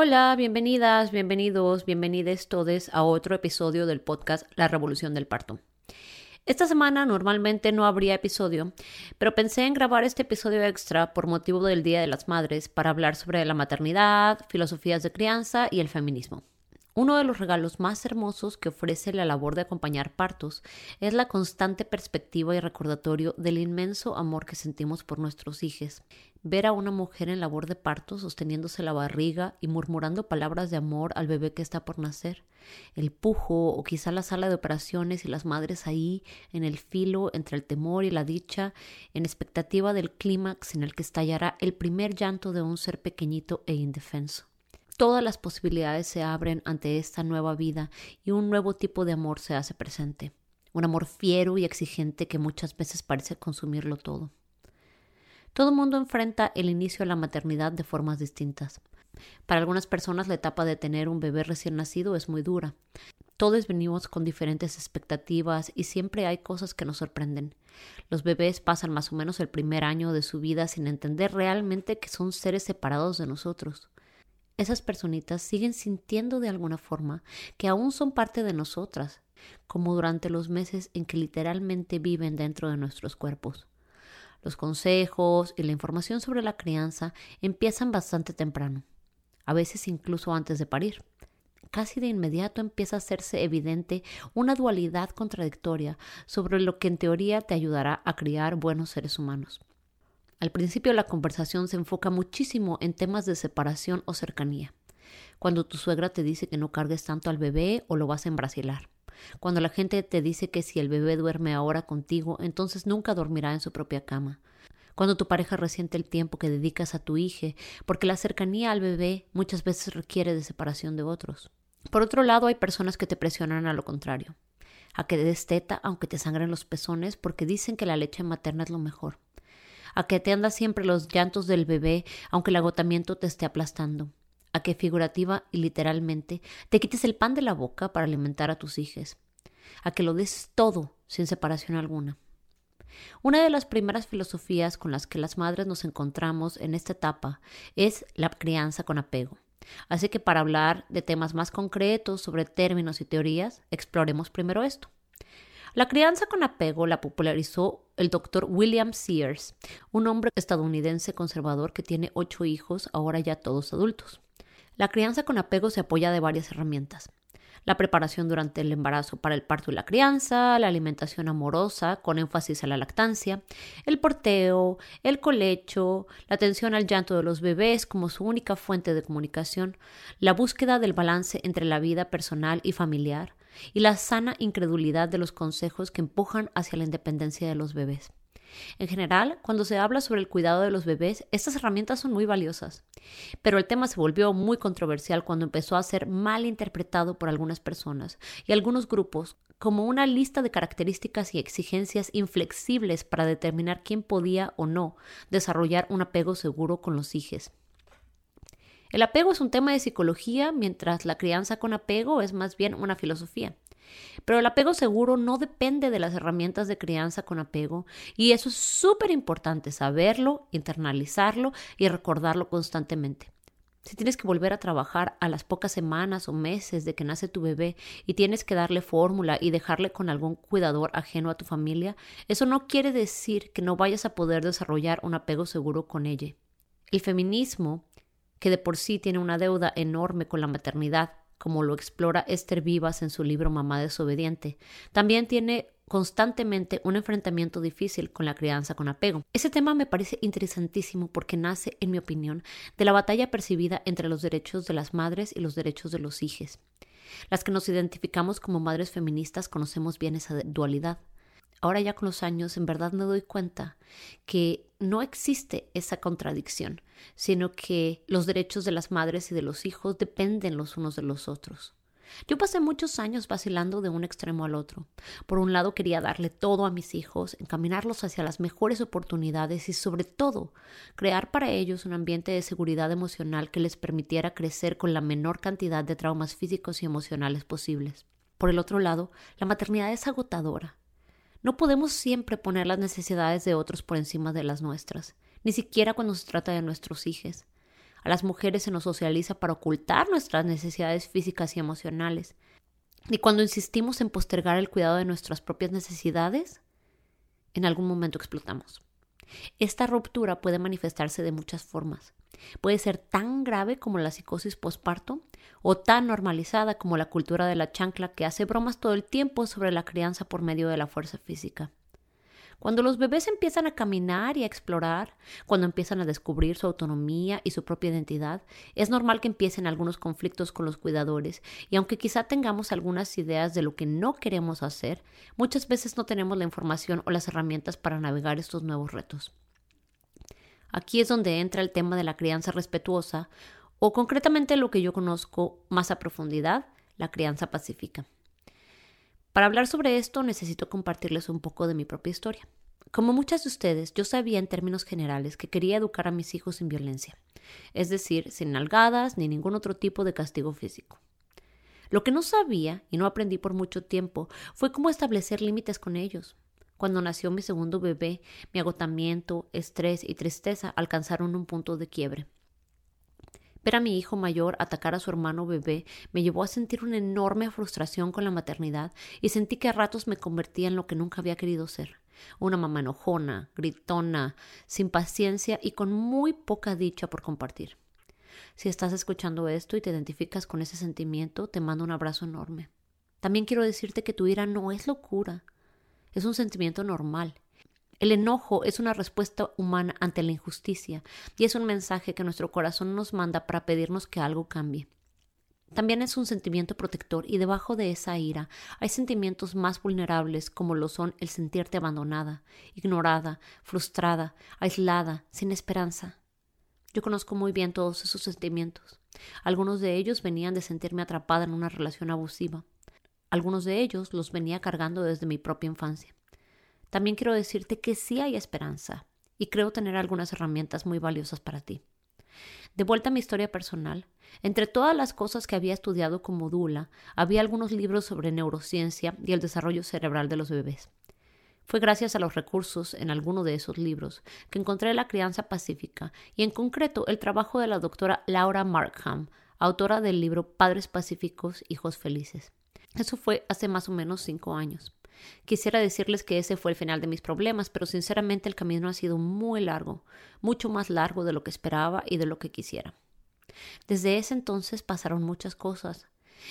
Hola, bienvenidas, bienvenidos, bienvenides todos a otro episodio del podcast La Revolución del Parto. Esta semana normalmente no habría episodio, pero pensé en grabar este episodio extra por motivo del Día de las Madres para hablar sobre la maternidad, filosofías de crianza y el feminismo. Uno de los regalos más hermosos que ofrece la labor de acompañar partos es la constante perspectiva y recordatorio del inmenso amor que sentimos por nuestros hijos. Ver a una mujer en labor de parto sosteniéndose la barriga y murmurando palabras de amor al bebé que está por nacer. El pujo o quizá la sala de operaciones y las madres ahí en el filo entre el temor y la dicha, en expectativa del clímax en el que estallará el primer llanto de un ser pequeñito e indefenso. Todas las posibilidades se abren ante esta nueva vida y un nuevo tipo de amor se hace presente. Un amor fiero y exigente que muchas veces parece consumirlo todo. Todo mundo enfrenta el inicio de la maternidad de formas distintas. Para algunas personas la etapa de tener un bebé recién nacido es muy dura. Todos venimos con diferentes expectativas y siempre hay cosas que nos sorprenden. Los bebés pasan más o menos el primer año de su vida sin entender realmente que son seres separados de nosotros esas personitas siguen sintiendo de alguna forma que aún son parte de nosotras, como durante los meses en que literalmente viven dentro de nuestros cuerpos. Los consejos y la información sobre la crianza empiezan bastante temprano, a veces incluso antes de parir. Casi de inmediato empieza a hacerse evidente una dualidad contradictoria sobre lo que en teoría te ayudará a criar buenos seres humanos. Al principio la conversación se enfoca muchísimo en temas de separación o cercanía. Cuando tu suegra te dice que no cargues tanto al bebé o lo vas a embrasilar. Cuando la gente te dice que si el bebé duerme ahora contigo, entonces nunca dormirá en su propia cama. Cuando tu pareja resiente el tiempo que dedicas a tu hija, porque la cercanía al bebé muchas veces requiere de separación de otros. Por otro lado, hay personas que te presionan a lo contrario, a que des teta aunque te sangren los pezones porque dicen que la leche materna es lo mejor a que te andas siempre los llantos del bebé aunque el agotamiento te esté aplastando, a que figurativa y literalmente te quites el pan de la boca para alimentar a tus hijos, a que lo des todo sin separación alguna. Una de las primeras filosofías con las que las madres nos encontramos en esta etapa es la crianza con apego. Así que para hablar de temas más concretos sobre términos y teorías, exploremos primero esto. La crianza con apego la popularizó el doctor William Sears, un hombre estadounidense conservador que tiene ocho hijos, ahora ya todos adultos. La crianza con apego se apoya de varias herramientas. La preparación durante el embarazo para el parto y la crianza, la alimentación amorosa con énfasis a la lactancia, el porteo, el colecho, la atención al llanto de los bebés como su única fuente de comunicación, la búsqueda del balance entre la vida personal y familiar, y la sana incredulidad de los consejos que empujan hacia la independencia de los bebés. En general, cuando se habla sobre el cuidado de los bebés, estas herramientas son muy valiosas. Pero el tema se volvió muy controversial cuando empezó a ser mal interpretado por algunas personas y algunos grupos como una lista de características y exigencias inflexibles para determinar quién podía o no desarrollar un apego seguro con los hijos. El apego es un tema de psicología, mientras la crianza con apego es más bien una filosofía. Pero el apego seguro no depende de las herramientas de crianza con apego y eso es súper importante saberlo, internalizarlo y recordarlo constantemente. Si tienes que volver a trabajar a las pocas semanas o meses de que nace tu bebé y tienes que darle fórmula y dejarle con algún cuidador ajeno a tu familia, eso no quiere decir que no vayas a poder desarrollar un apego seguro con ella. El feminismo que de por sí tiene una deuda enorme con la maternidad, como lo explora Esther Vivas en su libro Mamá desobediente. También tiene constantemente un enfrentamiento difícil con la crianza con apego. Ese tema me parece interesantísimo porque nace, en mi opinión, de la batalla percibida entre los derechos de las madres y los derechos de los hijos. Las que nos identificamos como madres feministas conocemos bien esa dualidad. Ahora ya con los años en verdad me doy cuenta que no existe esa contradicción, sino que los derechos de las madres y de los hijos dependen los unos de los otros. Yo pasé muchos años vacilando de un extremo al otro. Por un lado quería darle todo a mis hijos, encaminarlos hacia las mejores oportunidades y sobre todo crear para ellos un ambiente de seguridad emocional que les permitiera crecer con la menor cantidad de traumas físicos y emocionales posibles. Por el otro lado, la maternidad es agotadora. No podemos siempre poner las necesidades de otros por encima de las nuestras, ni siquiera cuando se trata de nuestros hijos. A las mujeres se nos socializa para ocultar nuestras necesidades físicas y emocionales. Y cuando insistimos en postergar el cuidado de nuestras propias necesidades, en algún momento explotamos. Esta ruptura puede manifestarse de muchas formas. Puede ser tan grave como la psicosis posparto o tan normalizada como la cultura de la chancla que hace bromas todo el tiempo sobre la crianza por medio de la fuerza física. Cuando los bebés empiezan a caminar y a explorar, cuando empiezan a descubrir su autonomía y su propia identidad, es normal que empiecen algunos conflictos con los cuidadores y aunque quizá tengamos algunas ideas de lo que no queremos hacer, muchas veces no tenemos la información o las herramientas para navegar estos nuevos retos. Aquí es donde entra el tema de la crianza respetuosa o concretamente lo que yo conozco más a profundidad, la crianza pacífica. Para hablar sobre esto necesito compartirles un poco de mi propia historia. Como muchas de ustedes, yo sabía en términos generales que quería educar a mis hijos sin violencia, es decir, sin nalgadas ni ningún otro tipo de castigo físico. Lo que no sabía, y no aprendí por mucho tiempo, fue cómo establecer límites con ellos. Cuando nació mi segundo bebé, mi agotamiento, estrés y tristeza alcanzaron un punto de quiebre. Ver a mi hijo mayor atacar a su hermano bebé me llevó a sentir una enorme frustración con la maternidad y sentí que a ratos me convertía en lo que nunca había querido ser. Una mamá enojona, gritona, sin paciencia y con muy poca dicha por compartir. Si estás escuchando esto y te identificas con ese sentimiento, te mando un abrazo enorme. También quiero decirte que tu ira no es locura, es un sentimiento normal el enojo es una respuesta humana ante la injusticia y es un mensaje que nuestro corazón nos manda para pedirnos que algo cambie. También es un sentimiento protector y debajo de esa ira hay sentimientos más vulnerables como lo son el sentirte abandonada, ignorada, frustrada, aislada, sin esperanza. Yo conozco muy bien todos esos sentimientos. Algunos de ellos venían de sentirme atrapada en una relación abusiva. Algunos de ellos los venía cargando desde mi propia infancia. También quiero decirte que sí hay esperanza y creo tener algunas herramientas muy valiosas para ti. De vuelta a mi historia personal, entre todas las cosas que había estudiado como Dula, había algunos libros sobre neurociencia y el desarrollo cerebral de los bebés. Fue gracias a los recursos en alguno de esos libros que encontré la crianza pacífica y en concreto el trabajo de la doctora Laura Markham, autora del libro Padres Pacíficos, Hijos Felices. Eso fue hace más o menos cinco años. Quisiera decirles que ese fue el final de mis problemas, pero sinceramente el camino ha sido muy largo, mucho más largo de lo que esperaba y de lo que quisiera. Desde ese entonces pasaron muchas cosas,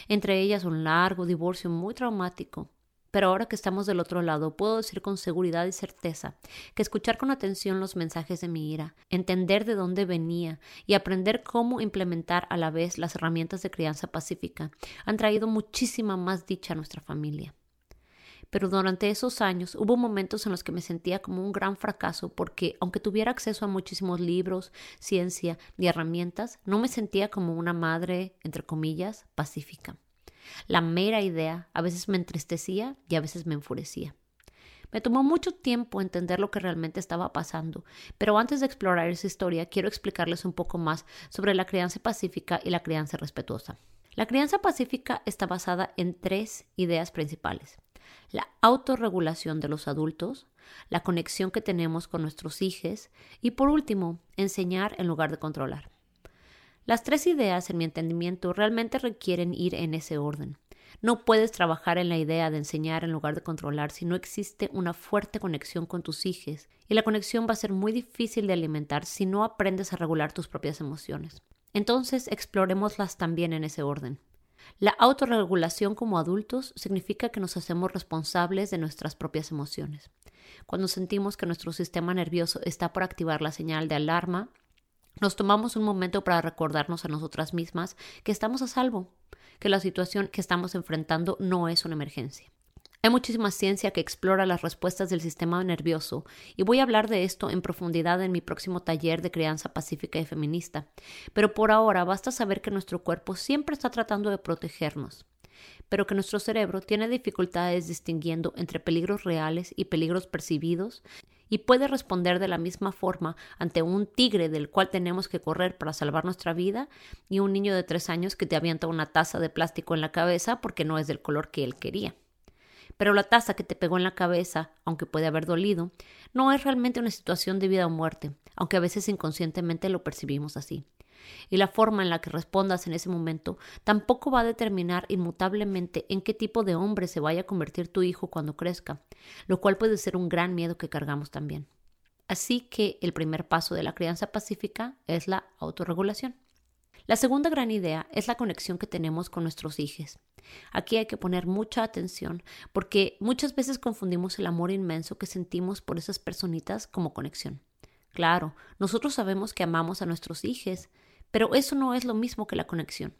entre ellas un largo divorcio muy traumático. Pero ahora que estamos del otro lado, puedo decir con seguridad y certeza que escuchar con atención los mensajes de mi ira, entender de dónde venía y aprender cómo implementar a la vez las herramientas de crianza pacífica han traído muchísima más dicha a nuestra familia pero durante esos años hubo momentos en los que me sentía como un gran fracaso porque, aunque tuviera acceso a muchísimos libros, ciencia y herramientas, no me sentía como una madre, entre comillas, pacífica. La mera idea a veces me entristecía y a veces me enfurecía. Me tomó mucho tiempo entender lo que realmente estaba pasando, pero antes de explorar esa historia quiero explicarles un poco más sobre la crianza pacífica y la crianza respetuosa. La crianza pacífica está basada en tres ideas principales la autorregulación de los adultos, la conexión que tenemos con nuestros hijos y por último, enseñar en lugar de controlar. Las tres ideas, en mi entendimiento, realmente requieren ir en ese orden. No puedes trabajar en la idea de enseñar en lugar de controlar si no existe una fuerte conexión con tus hijos, y la conexión va a ser muy difícil de alimentar si no aprendes a regular tus propias emociones. Entonces, explorémoslas también en ese orden. La autorregulación como adultos significa que nos hacemos responsables de nuestras propias emociones. Cuando sentimos que nuestro sistema nervioso está por activar la señal de alarma, nos tomamos un momento para recordarnos a nosotras mismas que estamos a salvo, que la situación que estamos enfrentando no es una emergencia. Hay muchísima ciencia que explora las respuestas del sistema nervioso y voy a hablar de esto en profundidad en mi próximo taller de crianza pacífica y feminista. Pero por ahora basta saber que nuestro cuerpo siempre está tratando de protegernos. pero que nuestro cerebro tiene dificultades distinguiendo entre peligros reales y peligros percibidos y puede responder de la misma forma ante un tigre del cual tenemos que correr para salvar nuestra vida y un niño de tres años que te avienta una taza de plástico en la cabeza porque no es del color que él quería. Pero la taza que te pegó en la cabeza, aunque puede haber dolido, no es realmente una situación de vida o muerte, aunque a veces inconscientemente lo percibimos así y la forma en la que respondas en ese momento tampoco va a determinar inmutablemente en qué tipo de hombre se vaya a convertir tu hijo cuando crezca, lo cual puede ser un gran miedo que cargamos también. Así que el primer paso de la crianza pacífica es la autorregulación. La segunda gran idea es la conexión que tenemos con nuestros hijos. Aquí hay que poner mucha atención porque muchas veces confundimos el amor inmenso que sentimos por esas personitas como conexión. Claro, nosotros sabemos que amamos a nuestros hijos, pero eso no es lo mismo que la conexión.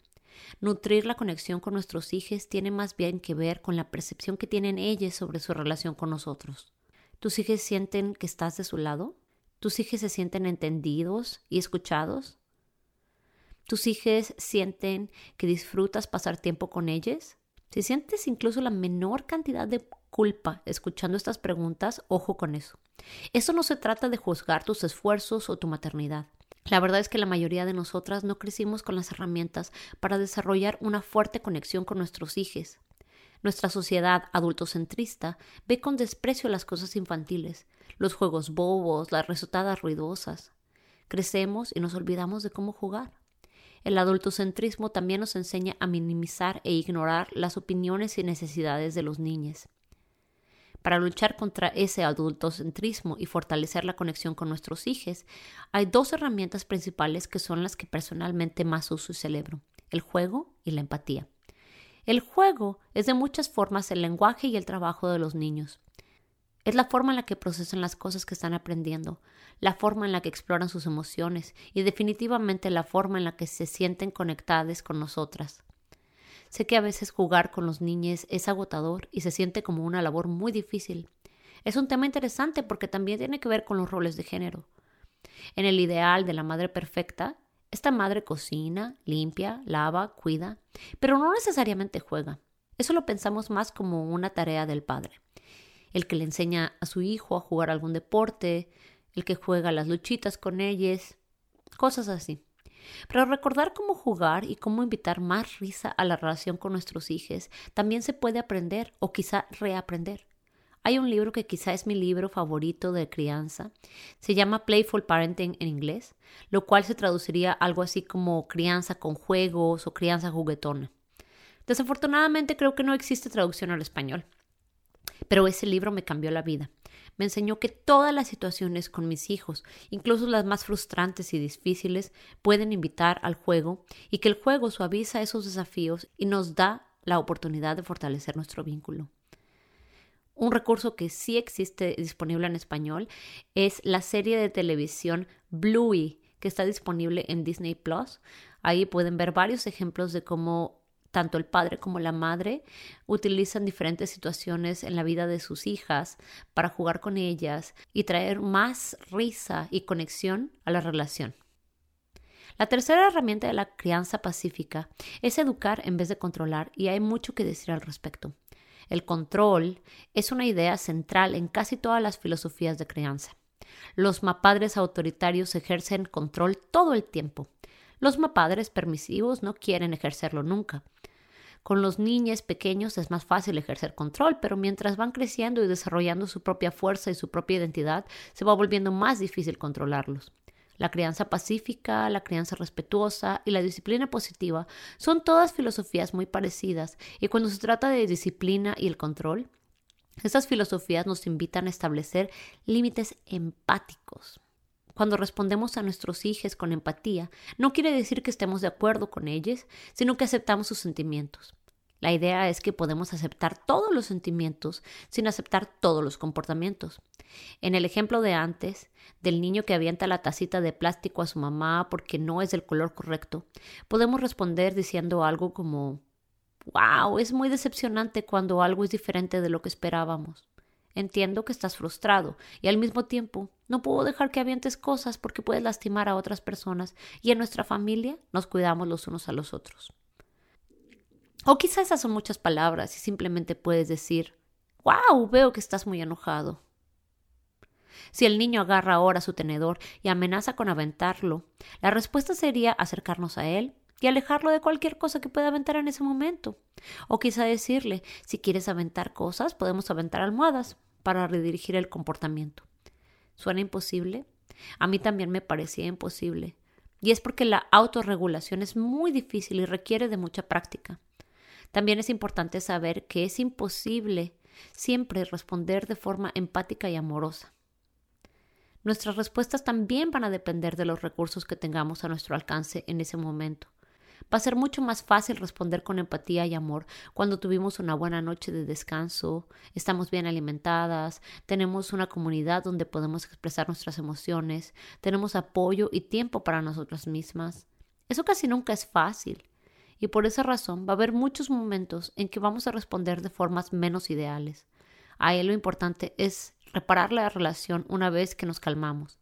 Nutrir la conexión con nuestros hijos tiene más bien que ver con la percepción que tienen ellos sobre su relación con nosotros. ¿Tus hijos sienten que estás de su lado? ¿Tus hijos se sienten entendidos y escuchados? ¿Tus hijos sienten que disfrutas pasar tiempo con ellos? Si sientes incluso la menor cantidad de culpa escuchando estas preguntas, ojo con eso. Eso no se trata de juzgar tus esfuerzos o tu maternidad. La verdad es que la mayoría de nosotras no crecimos con las herramientas para desarrollar una fuerte conexión con nuestros hijos. Nuestra sociedad adultocentrista ve con desprecio las cosas infantiles, los juegos bobos, las resotadas ruidosas. Crecemos y nos olvidamos de cómo jugar. El adultocentrismo también nos enseña a minimizar e ignorar las opiniones y necesidades de los niños. Para luchar contra ese adultocentrismo y fortalecer la conexión con nuestros hijos, hay dos herramientas principales que son las que personalmente más uso y celebro, el juego y la empatía. El juego es de muchas formas el lenguaje y el trabajo de los niños. Es la forma en la que procesan las cosas que están aprendiendo, la forma en la que exploran sus emociones y definitivamente la forma en la que se sienten conectadas con nosotras. Sé que a veces jugar con los niños es agotador y se siente como una labor muy difícil. Es un tema interesante porque también tiene que ver con los roles de género. En el ideal de la madre perfecta, esta madre cocina, limpia, lava, cuida, pero no necesariamente juega. Eso lo pensamos más como una tarea del padre. El que le enseña a su hijo a jugar algún deporte, el que juega las luchitas con ellos, cosas así. Pero recordar cómo jugar y cómo invitar más risa a la relación con nuestros hijos también se puede aprender o quizá reaprender. Hay un libro que quizá es mi libro favorito de crianza. Se llama Playful Parenting en inglés, lo cual se traduciría algo así como crianza con juegos o crianza juguetona. Desafortunadamente creo que no existe traducción al español, pero ese libro me cambió la vida me enseñó que todas las situaciones con mis hijos, incluso las más frustrantes y difíciles, pueden invitar al juego y que el juego suaviza esos desafíos y nos da la oportunidad de fortalecer nuestro vínculo. Un recurso que sí existe disponible en español es la serie de televisión Bluey, que está disponible en Disney Plus. Ahí pueden ver varios ejemplos de cómo tanto el padre como la madre utilizan diferentes situaciones en la vida de sus hijas para jugar con ellas y traer más risa y conexión a la relación. La tercera herramienta de la crianza pacífica es educar en vez de controlar y hay mucho que decir al respecto. El control es una idea central en casi todas las filosofías de crianza. Los mapadres autoritarios ejercen control todo el tiempo. Los mapadres permisivos no quieren ejercerlo nunca. Con los niños pequeños es más fácil ejercer control, pero mientras van creciendo y desarrollando su propia fuerza y su propia identidad, se va volviendo más difícil controlarlos. La crianza pacífica, la crianza respetuosa y la disciplina positiva son todas filosofías muy parecidas y cuando se trata de disciplina y el control, estas filosofías nos invitan a establecer límites empáticos. Cuando respondemos a nuestros hijos con empatía, no quiere decir que estemos de acuerdo con ellos, sino que aceptamos sus sentimientos. La idea es que podemos aceptar todos los sentimientos sin aceptar todos los comportamientos. En el ejemplo de antes, del niño que avienta la tacita de plástico a su mamá porque no es del color correcto, podemos responder diciendo algo como Wow, es muy decepcionante cuando algo es diferente de lo que esperábamos. Entiendo que estás frustrado y al mismo tiempo no puedo dejar que avientes cosas porque puedes lastimar a otras personas y en nuestra familia nos cuidamos los unos a los otros. O quizás esas son muchas palabras y simplemente puedes decir, wow, veo que estás muy enojado. Si el niño agarra ahora su tenedor y amenaza con aventarlo, la respuesta sería acercarnos a él y alejarlo de cualquier cosa que pueda aventar en ese momento. O quizá decirle, si quieres aventar cosas, podemos aventar almohadas para redirigir el comportamiento. ¿Suena imposible? A mí también me parecía imposible. Y es porque la autorregulación es muy difícil y requiere de mucha práctica. También es importante saber que es imposible siempre responder de forma empática y amorosa. Nuestras respuestas también van a depender de los recursos que tengamos a nuestro alcance en ese momento. Va a ser mucho más fácil responder con empatía y amor cuando tuvimos una buena noche de descanso, estamos bien alimentadas, tenemos una comunidad donde podemos expresar nuestras emociones, tenemos apoyo y tiempo para nosotras mismas. Eso casi nunca es fácil. Y por esa razón va a haber muchos momentos en que vamos a responder de formas menos ideales. Ahí lo importante es reparar la relación una vez que nos calmamos.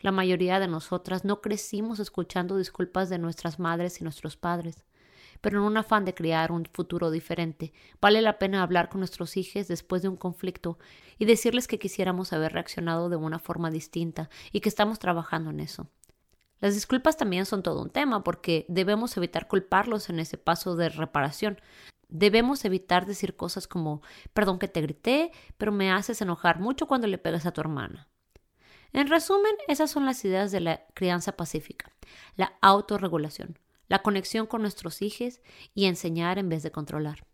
La mayoría de nosotras no crecimos escuchando disculpas de nuestras madres y nuestros padres. Pero en un afán de crear un futuro diferente, vale la pena hablar con nuestros hijos después de un conflicto y decirles que quisiéramos haber reaccionado de una forma distinta y que estamos trabajando en eso. Las disculpas también son todo un tema porque debemos evitar culparlos en ese paso de reparación. Debemos evitar decir cosas como perdón que te grité, pero me haces enojar mucho cuando le pegas a tu hermana. En resumen, esas son las ideas de la crianza pacífica, la autorregulación, la conexión con nuestros hijos y enseñar en vez de controlar.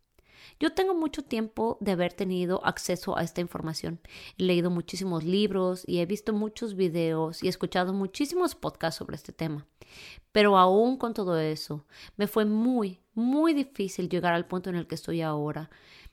Yo tengo mucho tiempo de haber tenido acceso a esta información. He leído muchísimos libros y he visto muchos videos y escuchado muchísimos podcasts sobre este tema. Pero aún con todo eso, me fue muy, muy difícil llegar al punto en el que estoy ahora,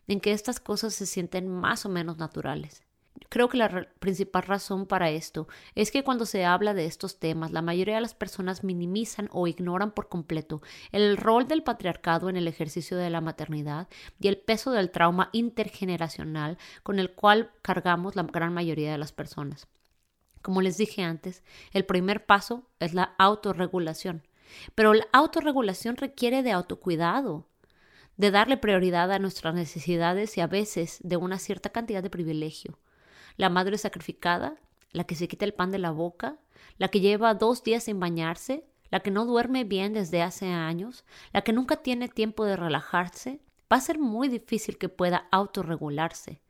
en que estas cosas se sienten más o menos naturales. Creo que la principal razón para esto es que cuando se habla de estos temas, la mayoría de las personas minimizan o ignoran por completo el rol del patriarcado en el ejercicio de la maternidad y el peso del trauma intergeneracional con el cual cargamos la gran mayoría de las personas. Como les dije antes, el primer paso es la autorregulación, pero la autorregulación requiere de autocuidado, de darle prioridad a nuestras necesidades y a veces de una cierta cantidad de privilegio la madre sacrificada, la que se quita el pan de la boca, la que lleva dos días sin bañarse, la que no duerme bien desde hace años, la que nunca tiene tiempo de relajarse, va a ser muy difícil que pueda autorregularse.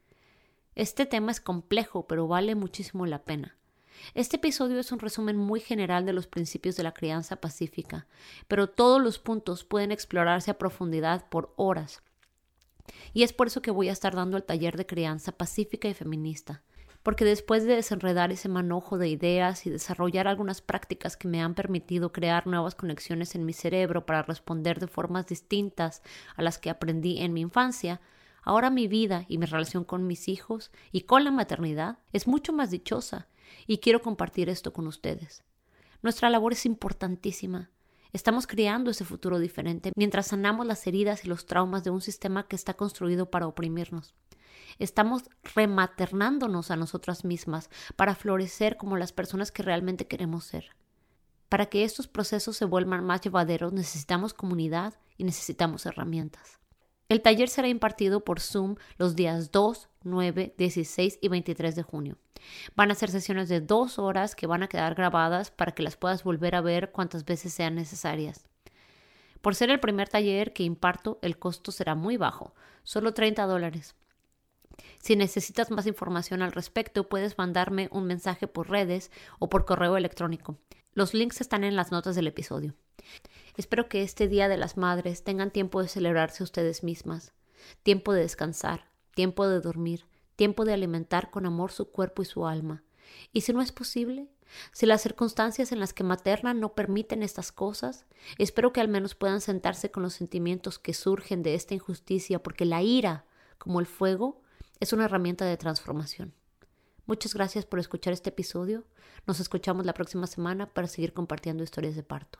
Este tema es complejo, pero vale muchísimo la pena. Este episodio es un resumen muy general de los principios de la crianza pacífica, pero todos los puntos pueden explorarse a profundidad por horas. Y es por eso que voy a estar dando el taller de crianza pacífica y feminista porque después de desenredar ese manojo de ideas y desarrollar algunas prácticas que me han permitido crear nuevas conexiones en mi cerebro para responder de formas distintas a las que aprendí en mi infancia, ahora mi vida y mi relación con mis hijos y con la maternidad es mucho más dichosa y quiero compartir esto con ustedes. Nuestra labor es importantísima. Estamos creando ese futuro diferente mientras sanamos las heridas y los traumas de un sistema que está construido para oprimirnos. Estamos rematernándonos a nosotras mismas para florecer como las personas que realmente queremos ser. Para que estos procesos se vuelvan más llevaderos necesitamos comunidad y necesitamos herramientas. El taller será impartido por Zoom los días 2, 9, 16 y 23 de junio. Van a ser sesiones de dos horas que van a quedar grabadas para que las puedas volver a ver cuantas veces sean necesarias. Por ser el primer taller que imparto, el costo será muy bajo, solo 30 dólares. Si necesitas más información al respecto, puedes mandarme un mensaje por redes o por correo electrónico. Los links están en las notas del episodio. Espero que este Día de las Madres tengan tiempo de celebrarse ustedes mismas, tiempo de descansar, tiempo de dormir, tiempo de alimentar con amor su cuerpo y su alma. Y si no es posible, si las circunstancias en las que maternan no permiten estas cosas, espero que al menos puedan sentarse con los sentimientos que surgen de esta injusticia, porque la ira, como el fuego, es una herramienta de transformación. Muchas gracias por escuchar este episodio. Nos escuchamos la próxima semana para seguir compartiendo historias de parto.